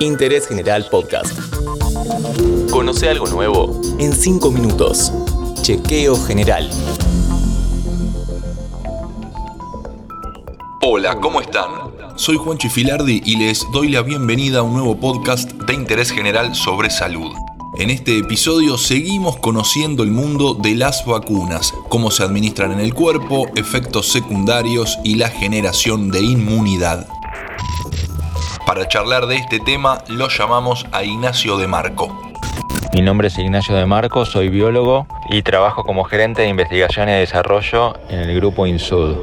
Interés General Podcast. Conoce algo nuevo en 5 minutos. Chequeo General. Hola, ¿cómo están? Soy Juan Filardi y les doy la bienvenida a un nuevo podcast de interés general sobre salud. En este episodio seguimos conociendo el mundo de las vacunas, cómo se administran en el cuerpo, efectos secundarios y la generación de inmunidad. Para charlar de este tema lo llamamos a Ignacio de Marco. Mi nombre es Ignacio de Marco, soy biólogo y trabajo como gerente de investigación y desarrollo en el grupo INSUD.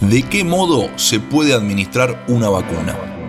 ¿De qué modo se puede administrar una vacuna?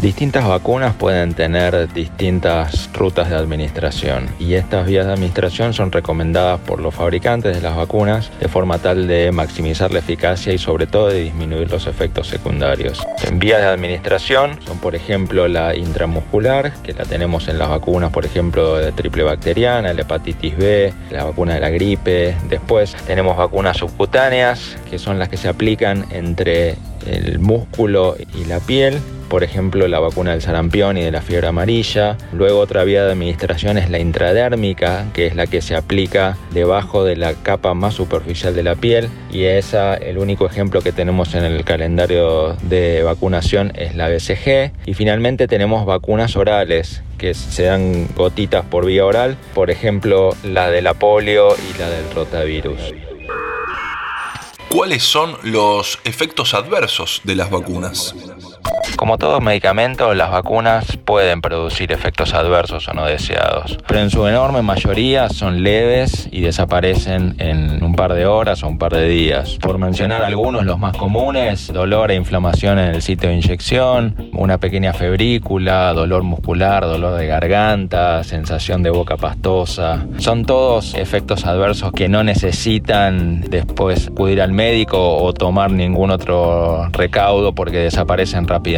Distintas vacunas pueden tener distintas rutas de administración y estas vías de administración son recomendadas por los fabricantes de las vacunas de forma tal de maximizar la eficacia y sobre todo de disminuir los efectos secundarios. En vías de administración son por ejemplo la intramuscular, que la tenemos en las vacunas por ejemplo de triple bacteriana, la hepatitis B, la vacuna de la gripe. Después tenemos vacunas subcutáneas, que son las que se aplican entre el músculo y la piel por ejemplo la vacuna del sarampión y de la fiebre amarilla. Luego otra vía de administración es la intradérmica, que es la que se aplica debajo de la capa más superficial de la piel y esa el único ejemplo que tenemos en el calendario de vacunación es la BCG y finalmente tenemos vacunas orales que se dan gotitas por vía oral, por ejemplo la de la polio y la del rotavirus. ¿Cuáles son los efectos adversos de las vacunas? Como todo medicamento, las vacunas pueden producir efectos adversos o no deseados, pero en su enorme mayoría son leves y desaparecen en un par de horas o un par de días. Por mencionar algunos, los más comunes, dolor e inflamación en el sitio de inyección, una pequeña febrícula, dolor muscular, dolor de garganta, sensación de boca pastosa. Son todos efectos adversos que no necesitan después acudir al médico o tomar ningún otro recaudo porque desaparecen rápidamente.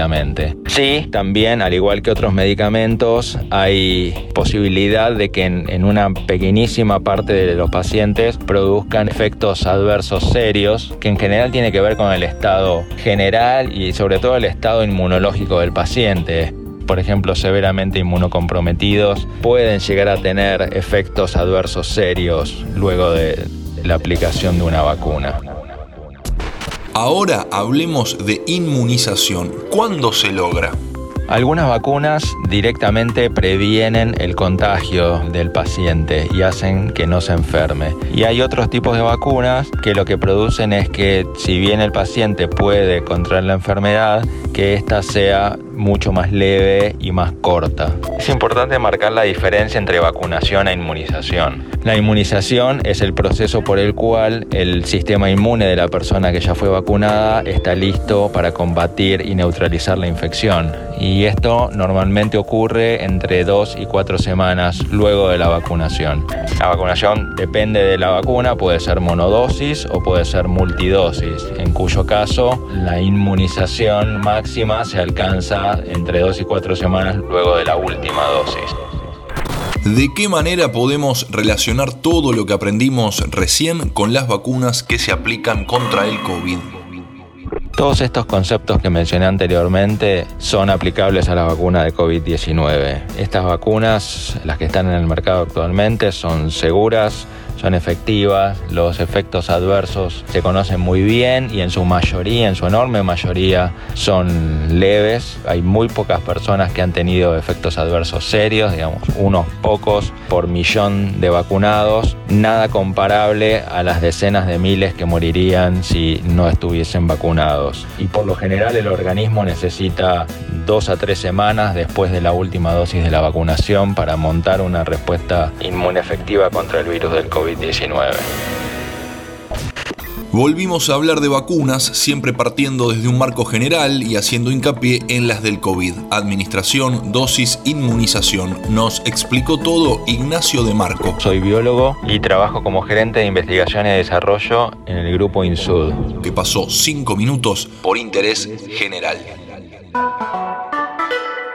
Sí, también, al igual que otros medicamentos, hay posibilidad de que en, una pequeñísima parte de los pacientes produzcan efectos adversos serios, que en general tiene que ver con el estado general y sobre todo el estado inmunológico del paciente por ejemplo, severamente inmunocomprometidos, pueden llegar a tener efectos adversos serios luego de la aplicación de una vacuna. Ahora hablemos de inmunización. ¿Cuándo se logra? Algunas vacunas directamente previenen el contagio del paciente y hacen que no se enferme. Y hay otros tipos de vacunas que lo que producen es que si bien el paciente puede contraer la enfermedad, que ésta sea mucho más leve y más corta. Es importante marcar la diferencia entre vacunación e inmunización. La inmunización es el proceso por el cual el sistema inmune de la persona que ya fue vacunada está listo para combatir y neutralizar la infección. Y esto normalmente ocurre entre dos y cuatro semanas luego de la vacunación. La vacunación depende de la vacuna, puede ser monodosis o puede ser multidosis, en cuyo caso la inmunización máxima se alcanza entre dos y cuatro semanas luego de la última dosis. ¿De qué manera podemos relacionar todo lo que aprendimos recién con las vacunas que se aplican contra el COVID? Todos estos conceptos que mencioné anteriormente son aplicables a la vacuna de COVID-19. Estas vacunas, las que están en el mercado actualmente, son seguras, son efectivas, los efectos adversos se conocen muy bien y en su mayoría, en su enorme mayoría, son leves. Hay muy pocas personas que han tenido efectos adversos serios, digamos, unos pocos por millón de vacunados, nada comparable a las decenas de miles que morirían si no estuviesen vacunados. Y por lo general el organismo necesita dos a tres semanas después de la última dosis de la vacunación para montar una respuesta inmune efectiva contra el virus del COVID. Volvimos a hablar de vacunas, siempre partiendo desde un marco general y haciendo hincapié en las del COVID. Administración, dosis, inmunización. Nos explicó todo Ignacio de Marco. Soy biólogo y trabajo como gerente de investigación y desarrollo en el grupo INSUD. Que pasó cinco minutos por interés general.